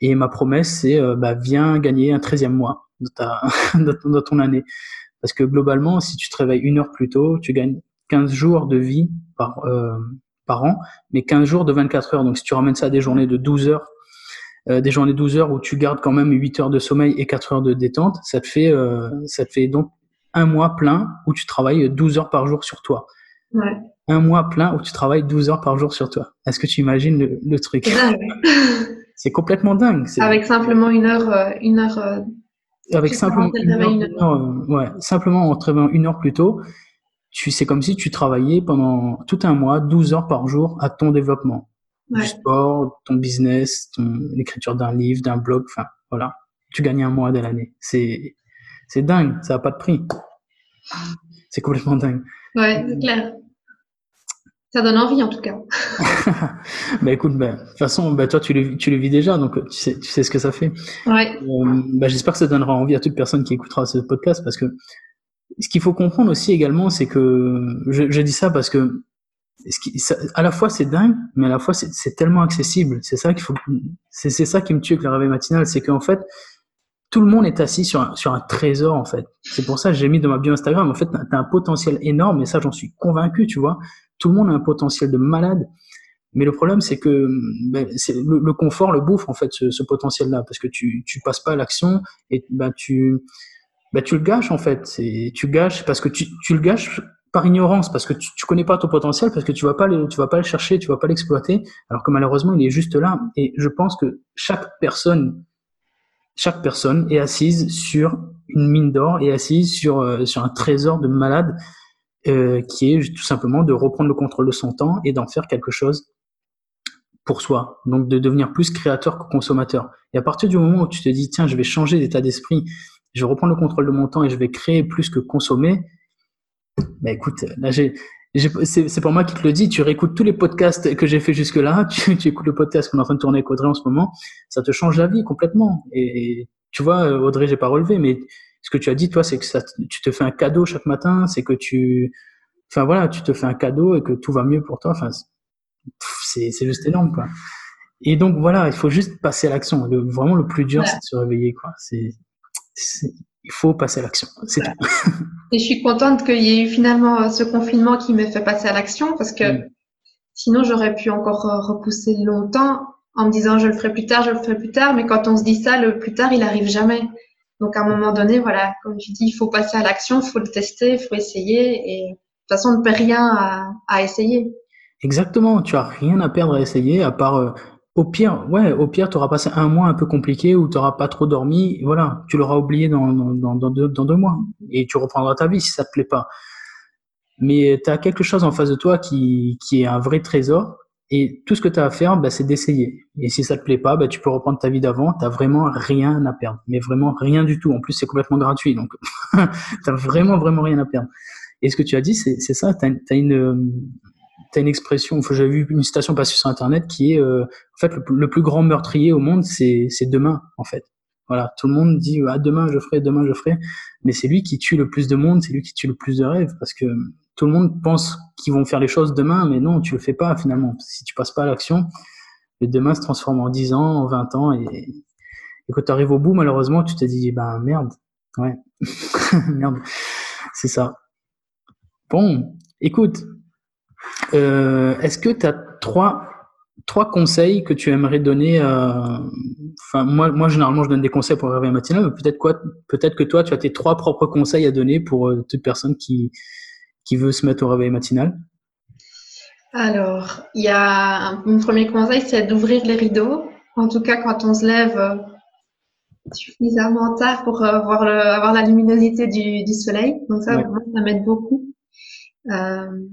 Et ma promesse, c'est euh, bah, viens gagner un 13e mois de, ta, de ton année. Parce que globalement, si tu te réveilles une heure plus tôt, tu gagnes 15 jours de vie par, euh, par an, mais 15 jours de 24 heures. Donc si tu ramènes ça à des journées de 12 heures, euh, des journées de 12 heures où tu gardes quand même 8 heures de sommeil et 4 heures de détente, ça te fait, euh, ça te fait donc un mois plein où tu travailles 12 heures par jour sur toi. Ouais un mois plein où tu travailles 12 heures par jour sur toi. Est-ce que tu imagines le, truc? C'est complètement dingue. Avec simplement une heure, une heure. Avec simplement une heure, ouais, simplement en travaillant une heure plus tôt, tu c'est comme si tu travaillais pendant tout un mois, 12 heures par jour à ton développement. Du sport, ton business, l'écriture d'un livre, d'un blog, enfin voilà. Tu gagnes un mois de l'année. C'est c'est dingue, ça n'a pas de prix. C'est complètement dingue. Ouais, c'est clair. Ça donne envie en tout cas. bah écoute, bah, de toute façon, bah, toi tu le, tu le vis déjà, donc tu sais, tu sais ce que ça fait. Ouais. Euh, bah, J'espère que ça donnera envie à toute personne qui écoutera ce podcast parce que ce qu'il faut comprendre aussi également, c'est que je, je, dis ça parce que ce qui, ça, à la fois c'est dingue, mais à la fois c'est tellement accessible. C'est ça qu'il faut, c'est ça qui me tue avec le réveil matinal, c'est qu'en fait tout le monde est assis sur un, trésor en fait. C'est pour ça que j'ai mis dans ma bio Instagram. En fait, t'as as un potentiel énorme, et ça j'en suis convaincu, tu vois. Tout le monde a un potentiel de malade, mais le problème c'est que ben, c'est le, confort le bouffe en fait ce, potentiel-là, parce que tu tu passes pas à l'action et ben tu ben, tu le gâches en fait. C'est tu gâches parce que tu tu le gâches par ignorance, parce que tu, tu connais pas ton potentiel, parce que tu vas pas le, tu vas pas le chercher, tu vas pas l'exploiter, alors que malheureusement il est juste là. Et je pense que chaque personne chaque personne est assise sur une mine d'or, est assise sur, euh, sur un trésor de malade euh, qui est tout simplement de reprendre le contrôle de son temps et d'en faire quelque chose pour soi. Donc de devenir plus créateur que consommateur. Et à partir du moment où tu te dis, tiens, je vais changer d'état d'esprit, je vais reprendre le contrôle de mon temps et je vais créer plus que consommer, bah écoute, là j'ai c'est pour moi qui te le dis, tu réécoutes tous les podcasts que j'ai fait jusque-là, tu, tu, écoutes le podcast qu'on est en train de tourner avec Audrey en ce moment, ça te change la vie complètement. Et, tu vois, Audrey, j'ai pas relevé, mais ce que tu as dit, toi, c'est que ça, tu te fais un cadeau chaque matin, c'est que tu, enfin voilà, tu te fais un cadeau et que tout va mieux pour toi. Enfin, c'est juste énorme, quoi. Et donc voilà, il faut juste passer à l'action. Vraiment, le plus dur, c'est de se réveiller, quoi. C'est il faut passer à l'action. C'est tout. Et je suis contente qu'il y ait eu finalement euh, ce confinement qui m'ait fait passer à l'action parce que mm. sinon j'aurais pu encore euh, repousser longtemps en me disant je le ferai plus tard, je le ferai plus tard. Mais quand on se dit ça, le plus tard, il arrive jamais. Donc à un moment donné, voilà, comme tu dis, il faut passer à l'action, il faut le tester, il faut essayer. Et de toute façon, on ne perd rien à, à essayer. Exactement, tu as rien à perdre à essayer à part euh, au pire, ouais, au pire, tu auras passé un mois un peu compliqué où tu n'auras pas trop dormi. Voilà, tu l'auras oublié dans, dans, deux, mois et tu reprendras ta vie si ça te plaît pas. Mais tu as quelque chose en face de toi qui, qui est un vrai trésor et tout ce que tu as à faire, bah, c'est d'essayer. Et si ça te plaît pas, bah, tu peux reprendre ta vie d'avant. Tu vraiment rien à perdre, mais vraiment rien du tout. En plus, c'est complètement gratuit, donc tu vraiment, vraiment rien à perdre. Et ce que tu as dit, c'est ça, tu as, une, as une expression, j'ai vu une citation passer sur Internet qui est, euh, en fait, le, plus grand meurtrier au monde, c'est demain, en fait. Voilà, tout le monde dit, ah, demain je ferai, demain je ferai, mais c'est lui qui tue le plus de monde, c'est lui qui tue le plus de rêves, parce que tout le monde pense qu'ils vont faire les choses demain, mais non, tu le fais pas finalement. Si tu passes pas à l'action, le demain se transforme en 10 ans, en 20 ans, et, quand tu arrives au bout, malheureusement, tu te dis, ben merde, ouais, merde, c'est ça. Bon, écoute, euh, est-ce que tu as trois, trois conseils que tu aimerais donner Enfin, moi, moi, généralement, je donne des conseils pour le réveil matinal, mais peut-être quoi Peut-être que toi, tu as tes trois propres conseils à donner pour euh, toute personne qui, qui veut se mettre au réveil matinal? Alors, il y a mon premier conseil, c'est d'ouvrir les rideaux. En tout cas, quand on se lève euh, suffisamment tard pour voir le, avoir la luminosité du, du soleil. Donc ça, ça m'aide beaucoup. Euh,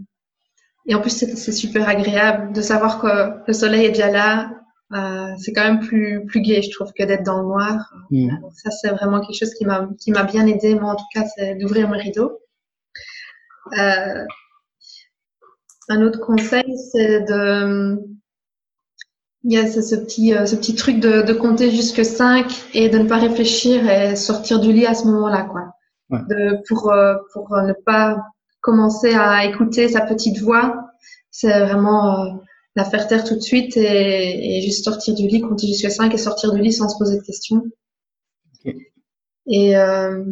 et en plus, c'est super agréable de savoir que le soleil est déjà là. Euh, c'est quand même plus plus gai, je trouve, que d'être dans le noir. Mm. ça, c'est vraiment quelque chose qui m'a qui m'a bien aidé. Moi, en tout cas, c'est d'ouvrir mes rideaux. Euh, un autre conseil, c'est de il y a ce, petit euh, ce petit truc de, de compter jusque 5 et de ne pas réfléchir et sortir du lit à ce moment-là, quoi. Ouais. De, pour euh, pour ne pas commencer à écouter sa petite voix, c'est vraiment euh, la faire taire tout de suite et, juste sortir du lit, compter jusqu'à 5 et sortir du lit sans se poser de questions. Et euh,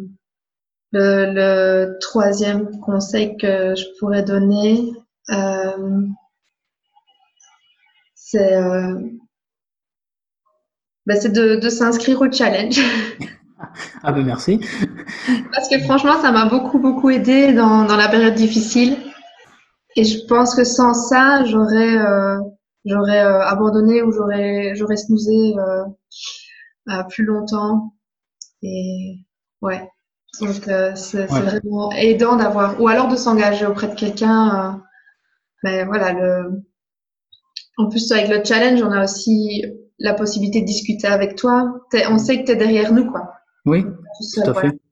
le, troisième conseil que je pourrais donner, euh, c'est ben, de, de s'inscrire au challenge. Ah ben merci. Parce que franchement, ça m'a beaucoup, beaucoup aidé dans, dans, la période difficile. Et je pense que sans ça, j'aurais euh, j'aurais euh, abandonné ou j'aurais j'aurais snoozé euh, plus longtemps. Et ouais, Donc, c'est vraiment aidant d'avoir, ou alors de s'engager auprès de quelqu'un. mais ben, voilà, le, en plus, avec le challenge, on a aussi la possibilité de discuter avec toi. On sait que tu es derrière nous, quoi. Oui, tout à fait.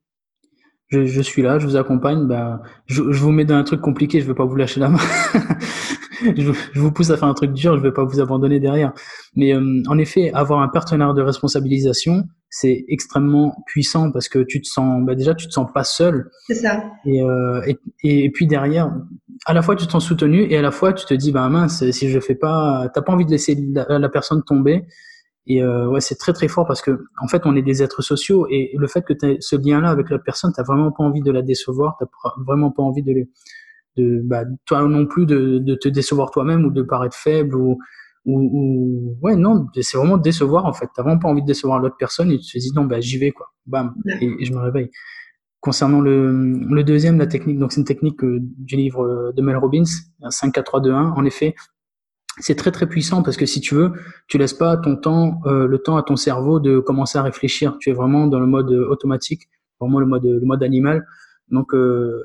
Je, je, suis là, je vous accompagne. Ben, je, je, vous mets dans un truc compliqué, je ne vais pas vous lâcher la main. je, je, vous pousse à faire un truc dur, je ne vais pas vous abandonner derrière. Mais euh, en effet, avoir un partenaire de responsabilisation, c'est extrêmement puissant parce que tu te sens, bah déjà, tu te sens pas seul. C'est ça. Et, euh, et, et, puis derrière, à la fois tu te sens soutenu et à la fois tu te dis, bah mince, si je fais pas, t'as pas envie de laisser la, personne tomber. Et euh, ouais, c'est très très fort parce que en fait, on est des êtres sociaux et le fait que tu ce lien-là avec la personne, t'as vraiment pas envie de la décevoir, t'as vraiment pas envie de, de bah, toi non plus de, te décevoir toi-même ou de paraître faible ou ou, ou ouais non c'est vraiment décevoir en fait. T'as vraiment pas envie de décevoir l'autre personne et tu te dis non bah j'y vais quoi. Bam. Et, je me réveille. Concernant le, le deuxième la technique donc c'est une technique du livre de Mel Robbins 5 4 3 2 1 en effet c'est très très puissant parce que si tu veux tu laisses pas ton temps euh, le temps à ton cerveau de commencer à réfléchir tu es vraiment dans le mode automatique vraiment le mode le mode animal donc euh,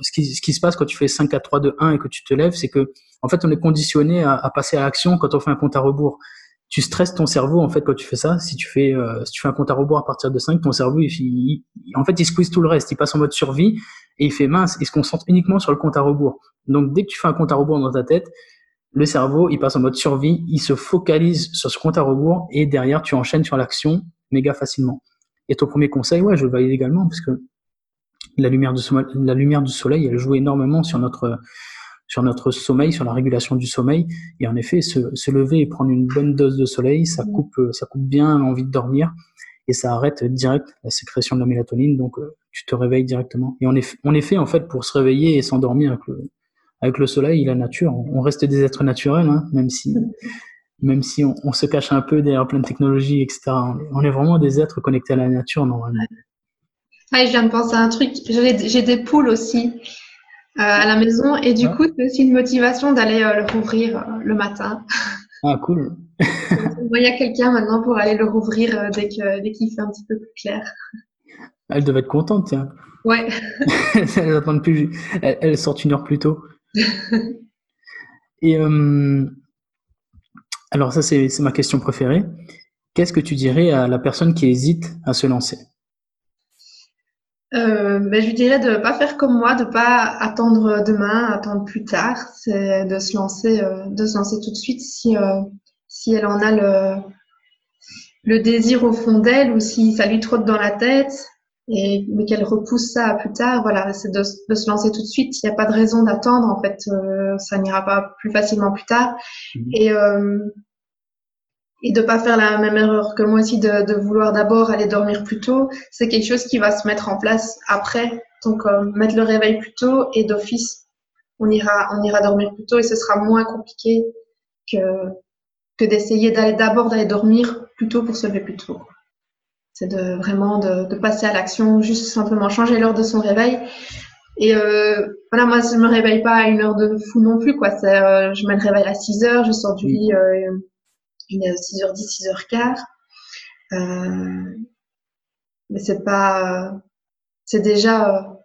ce qui, ce qui se passe quand tu fais 5 4 3 2 1 et que tu te lèves c'est que en fait, on est conditionné à, à passer à l'action quand on fait un compte à rebours. Tu stresses ton cerveau en fait quand tu fais ça. Si tu fais, euh, si tu fais un compte à rebours à partir de 5, ton cerveau, il, en fait, il squeeze tout le reste. Il passe en mode survie et il fait mince. Il se concentre uniquement sur le compte à rebours. Donc, dès que tu fais un compte à rebours dans ta tête, le cerveau, il passe en mode survie. Il se focalise sur ce compte à rebours et derrière, tu enchaînes sur l'action méga facilement. Et ton premier conseil, ouais, je le valide également parce que la lumière du soleil, la lumière du soleil, elle joue énormément sur notre sur notre sommeil, sur la régulation du sommeil. Et en effet, se, se lever et prendre une bonne dose de soleil, ça mmh. coupe, ça coupe bien l'envie de dormir et ça arrête direct la sécrétion de la mélatonine. Donc, euh, tu te réveilles directement. Et en effet, en effet, en fait, pour se réveiller et s'endormir avec le, avec le soleil, la nature, on reste des êtres naturels, hein, même si, même si on, on, se cache un peu derrière plein de technologies, etc. On est vraiment des êtres connectés à la nature normalement. Ah, je viens de penser à un truc. J'ai des poules aussi. Euh, à la maison. Et du coup, c'est aussi une motivation d'aller euh, le rouvrir euh, le matin. Ah, cool. il y a quelqu'un maintenant pour aller le rouvrir dès qu'il dès qu'il fait un petit peu plus clair. Elle devait être contente, tiens. Ouais. elle, plus, elle, elle, sort une heure plus tôt. Et alors ça, c'est ma question préférée. Qu'est-ce que tu dirais à la personne qui hésite à se lancer? Euh, ben, je lui dirais de pas faire comme moi, de pas attendre demain, attendre plus tard, c'est de se lancer, euh, de se lancer tout de suite si euh, elle en a le désir au fond d'elle ou si ça lui trotte dans la tête et mais qu'elle repousse ça à plus tard. Voilà, c'est de, de, se lancer tout de suite. Il n'y a pas de raison d'attendre. En fait, euh, ça n'ira pas plus facilement plus tard. Mmh. Et et de pas faire la même erreur que moi aussi de, de vouloir d'abord aller dormir plus tôt. C'est quelque chose qui va se mettre en place après. Donc euh, mettre le réveil plus tôt et d'office, on ira on ira dormir plus tôt et ce sera moins compliqué que que d'essayer d'aller d'abord d'aller dormir plus tôt pour se lever plus tôt. C'est de vraiment de, de passer à l'action, juste simplement changer l'heure de son réveil. Et euh, voilà, moi je me réveille pas à une heure de fou non plus quoi. Euh, je mets le réveil à 6 heures, je sors du lit. Euh, 6h10, 6h15. Euh, mais c'est pas, c'est déjà,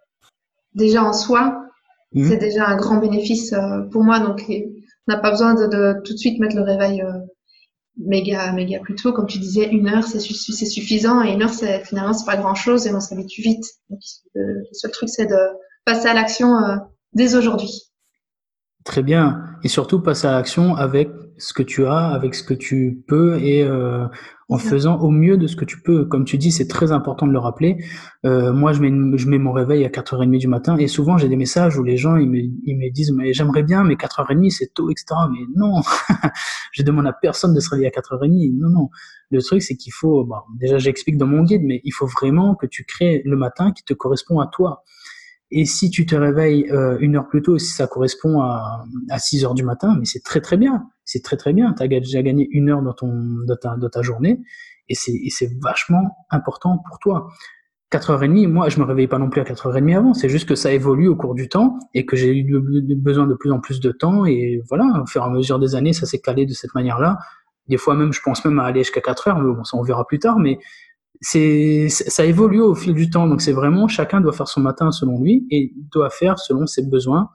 déjà en soi, mmh. c'est déjà un grand bénéfice euh, pour moi. Donc, on n'a pas besoin de, de, tout de suite mettre le réveil euh, méga, méga plus tôt. Comme tu disais, une heure, c'est suffisant. Et une heure, c'est finalement, c'est pas grand chose et on s'habitue vite. Le, seul truc, c'est de passer à l'action euh, dès aujourd'hui. Très bien. Et surtout, passer à l'action avec ce que tu as, avec ce que tu peux et euh, en faisant au mieux de ce que tu peux. Comme tu dis, c'est très important de le rappeler. Euh, moi, je mets, je mets mon réveil à 4h30 du matin et souvent j'ai des messages où les gens ils me, ils me disent mais j'aimerais bien mais 4h30 c'est tôt etc. Mais non, je demande à personne de se réveiller à 4h30. Non non. Le truc c'est qu'il faut, bon, déjà j'explique dans mon guide, mais il faut vraiment que tu crées le matin qui te correspond à toi. Et si tu te réveilles euh, une heure plus tôt, si ça correspond à, à 6 heures du matin, mais c'est très très bien. C'est très très bien. Tu as déjà gagné une heure dans, ton, dans, ta, journée et c'est vachement important pour toi. 4h30, moi je me réveille pas non plus à 4h30 avant, c'est juste que ça évolue au cours du temps et que j'ai eu besoin de plus en plus de temps et voilà, au fur et à mesure des années, ça s'est calé de cette manière-là. Des fois même, je pense même à aller jusqu'à 4 heures, mais bon, ça on verra plus tard, mais c'est ça évolue au fil du temps. Donc c'est vraiment chacun doit faire son matin selon lui et doit faire selon ses besoins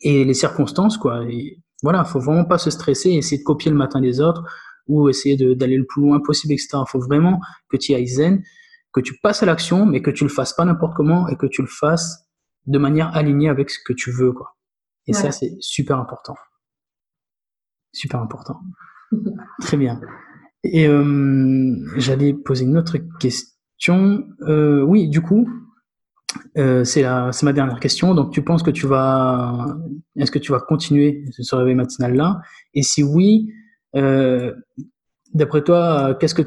et les circonstances quoi. Et voilà, faut vraiment pas se stresser, et essayer de copier le matin des autres ou essayer d'aller le plus loin possible, etc. Faut vraiment que tu ailles zen, que tu passes à l'action, mais que tu le fasses pas n'importe comment et que tu le fasses de manière alignée avec ce que tu veux quoi. Et ça c'est super important, super important. Très bien. Et euh, j'allais poser une autre question. Euh, oui, du coup, euh, c'est ma dernière question. Donc, tu penses que tu vas, est-ce que tu vas continuer ce réveil matinal là Et si oui, euh, d'après toi, qu'est-ce que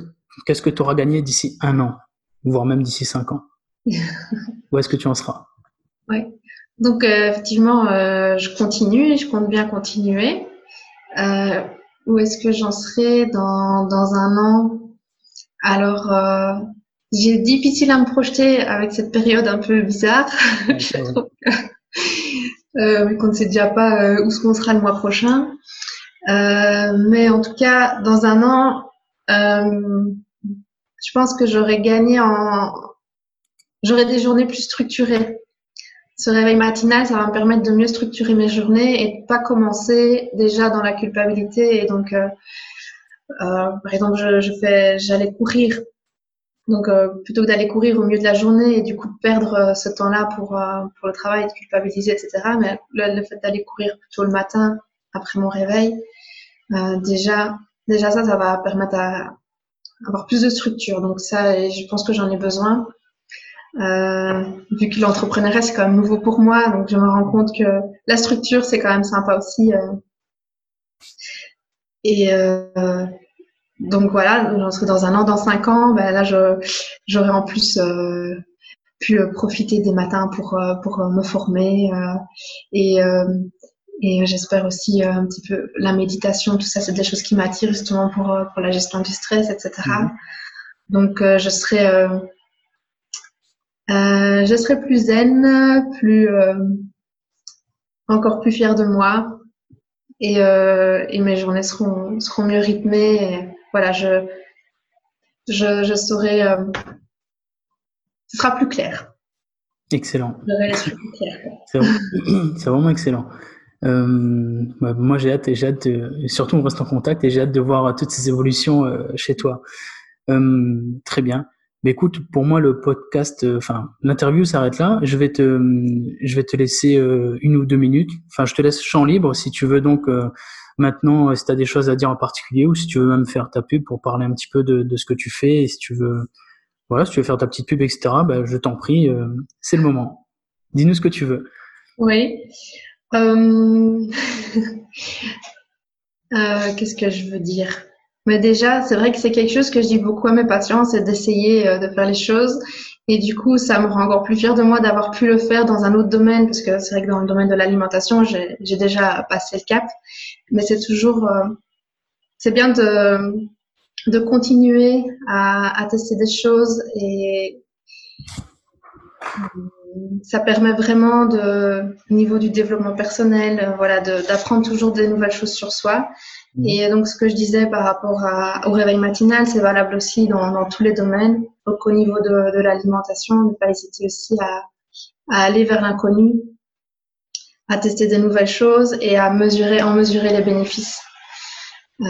qu'est-ce que tu auras gagné d'ici un an, voire même d'ici cinq ans? Où est-ce que tu en seras? Oui. Donc, euh, effectivement, je continue et je compte bien continuer. Où est-ce que j'en serai dans, dans un an? Alors, euh, j'ai difficile à me projeter avec cette période un peu bizarre. euh, qu'on ne sait déjà pas euh, où ce qu'on sera le mois prochain. Euh, mais en tout cas, dans un an, euh, je pense que j'aurais gagné en... J'aurais des journées plus structurées ce réveil matinal, ça va me permettre de mieux structurer mes journées et de pas commencer déjà dans la culpabilité. Et donc, euh, euh, par je, fais, j'allais courir. Donc, euh, plutôt que d'aller courir au milieu de la journée et du coup de perdre euh, ce temps-là pour, euh, pour le travail, de culpabiliser, etc. Mais le, fait d'aller courir plutôt le matin après mon réveil, déjà, déjà ça, ça va permettre à avoir plus de structure. Donc ça, je pense que j'en ai besoin. Euh, vu que l'entrepreneuriat c'est quand même nouveau pour moi, donc je me rends compte que la structure c'est quand même sympa aussi. Euh. Et euh, donc voilà, j'en serai dans un an, dans cinq ans, ben là j'aurai en plus pu profiter des matins pour pour me former et et j'espère aussi un petit peu la méditation, tout ça, c'est des choses qui m'attirent justement pour, pour la gestion du stress, etc. Mmh. Donc, je serai euh, je serai plus zen, plus euh, encore plus fière de moi et, euh, et mes journées seront, seront mieux rythmées. Et voilà, je, je, je saurai. Euh, ce sera plus clair. Excellent. C'est vraiment excellent. Euh, bah, moi, j'ai hâte et j'ai hâte, de, surtout on reste en contact et j'ai hâte de voir toutes ces évolutions euh, chez toi. Euh, très bien. Écoute, pour moi, le podcast, euh, enfin, l'interview s'arrête là. Je vais te, je vais te laisser euh, une ou deux minutes. Enfin, je te laisse champ libre si tu veux donc euh, maintenant, si tu as des choses à dire en particulier ou si tu veux même faire ta pub pour parler un petit peu de, ce que tu fais et si tu veux, voilà, si tu veux faire ta petite pub, etc. Ben, je t'en prie, c'est le moment. Dis-nous ce que tu veux. Oui. Qu'est-ce que je veux dire? Mais déjà, c'est vrai que c'est quelque chose que je dis beaucoup à mes patients, c'est d'essayer euh, de faire les choses. Et du coup, ça me rend encore plus fière de moi d'avoir pu le faire dans un autre domaine, parce que c'est vrai que dans le domaine de l'alimentation, j'ai déjà passé le cap. Mais c'est toujours, euh, c'est bien de, de continuer à, à tester des choses et ça permet vraiment de, au niveau du développement personnel, euh, voilà, d'apprendre toujours des nouvelles choses sur soi. Mm. Et donc, ce que je disais par rapport à, au réveil matinal, c'est valable aussi dans, dans, tous les domaines. Donc, au niveau de, de l'alimentation, ne pas hésiter aussi à, à aller vers l'inconnu, à tester des nouvelles choses et à mesurer, en mesurer les bénéfices. Euh,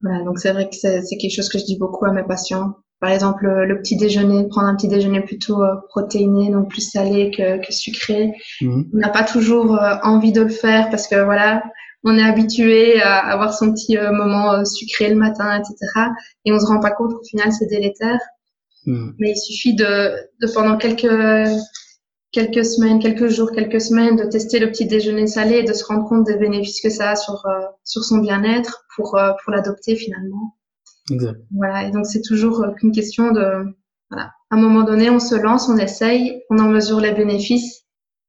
voilà, donc c'est vrai que c'est quelque chose que je dis beaucoup à mes patients. Par exemple, le, petit déjeuner, prendre un petit déjeuner plutôt euh, protéiné, donc plus salé que, que sucré. Mm. On n'a pas toujours euh, envie de le faire parce que voilà, on est habitué à avoir son petit euh, moment euh, sucré le matin, etc. Et on se rend pas compte qu'au final c'est délétère. Hmm. Mais il suffit de, de pendant quelques quelques semaines, quelques jours, quelques semaines, de tester le petit déjeuner salé et de se rendre compte des bénéfices que ça a sur euh, sur son bien-être pour pour l'adopter finalement. Exact. Voilà. Et donc c'est toujours qu'une question de voilà. À un moment donné, on se lance, on essaye, on en mesure les bénéfices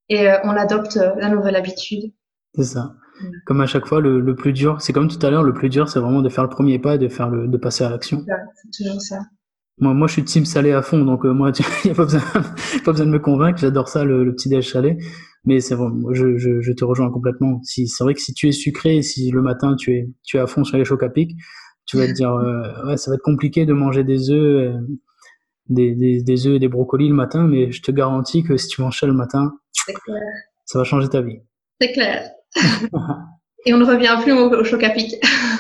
et on adopte la nouvelle habitude. C'est ça. Comme à chaque fois, le, le plus dur, c'est comme tout à l'heure, le plus dur, c'est vraiment de faire le premier pas et de, faire le, de passer à l'action. C'est toujours ça. Moi, moi, je suis team salé à fond, donc euh, moi, il n'y a pas besoin, pas besoin de me convaincre. J'adore ça, le, le petit déj salé. Mais c'est vrai, je, je, je, te rejoins complètement. Si, c'est vrai que si tu es sucré, si le matin tu es, tu es à fond sur les chocs à pic, Tu vas te dire, euh, ouais, ça va être compliqué de manger des œufs, euh, des, des, des œufs et des brocolis le matin, mais je te garantis que si tu manges ça le matin, ça va changer ta vie. C'est clair. et on ne revient plus au, au choc à pic.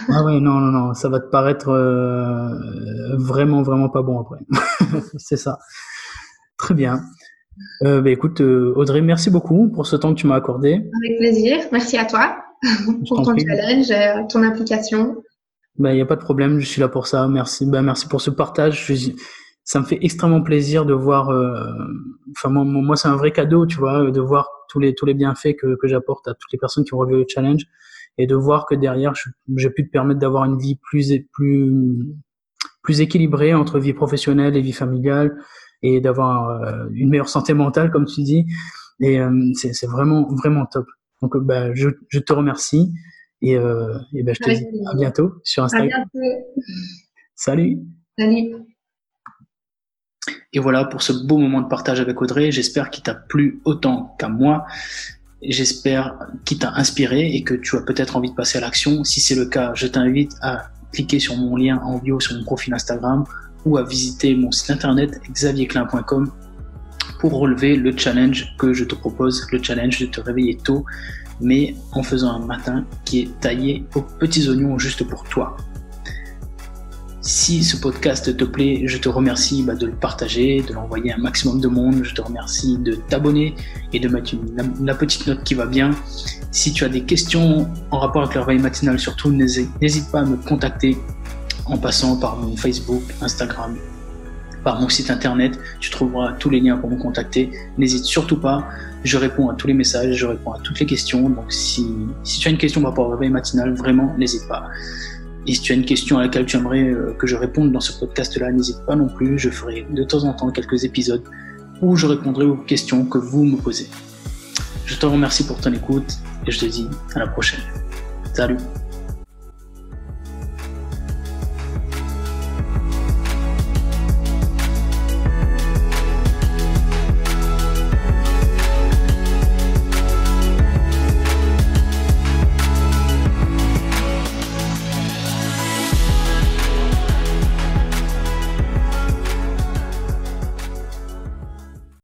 ah ouais, non, non, non, ça va te paraître euh, vraiment, vraiment pas bon après. C'est ça. Très bien. Euh, bah, écoute, Audrey, merci beaucoup pour ce temps que tu m'as accordé. Avec plaisir. Merci à toi pour ton challenge, euh, ton implication. Il bah, n'y a pas de problème, je suis là pour ça. Merci, bah, merci pour ce partage. Ça me fait extrêmement plaisir de voir. Euh, enfin, moi, moi c'est un vrai cadeau, tu vois, de voir tous les tous les bienfaits que, que j'apporte à toutes les personnes qui ont relevé le challenge et de voir que derrière, j'ai pu te permettre d'avoir une vie plus plus plus équilibrée entre vie professionnelle et vie familiale et d'avoir euh, une meilleure santé mentale, comme tu dis. Et euh, c'est vraiment, vraiment top. Donc, bah, je, je te remercie et, euh, et bah, je te dis à bientôt sur Instagram. Bientôt. Salut. Salut. Et voilà pour ce beau moment de partage avec Audrey. J'espère qu'il t'a plu autant qu'à moi. J'espère qu'il t'a inspiré et que tu as peut-être envie de passer à l'action. Si c'est le cas, je t'invite à cliquer sur mon lien en bio sur mon profil Instagram ou à visiter mon site internet xavierclin.com pour relever le challenge que je te propose, le challenge de te réveiller tôt, mais en faisant un matin qui est taillé aux petits oignons juste pour toi. Si ce podcast te plaît, je te remercie bah, de le partager, de l'envoyer à un maximum de monde. Je te remercie de t'abonner et de mettre une, la petite note qui va bien. Si tu as des questions en rapport avec le réveil matinal, surtout n'hésite pas à me contacter en passant par mon Facebook, Instagram, par mon site internet. Tu trouveras tous les liens pour me contacter. N'hésite surtout pas. Je réponds à tous les messages, je réponds à toutes les questions. Donc si, tu as une question par rapport au réveil matinal, vraiment, n'hésite pas. Et si tu as une question à laquelle tu aimerais euh, que je réponde dans ce podcast-là, n'hésite pas non plus. Je ferai de temps en temps quelques épisodes où je répondrai aux questions que vous me posez. Je te remercie pour ton écoute et je te dis à la prochaine. Salut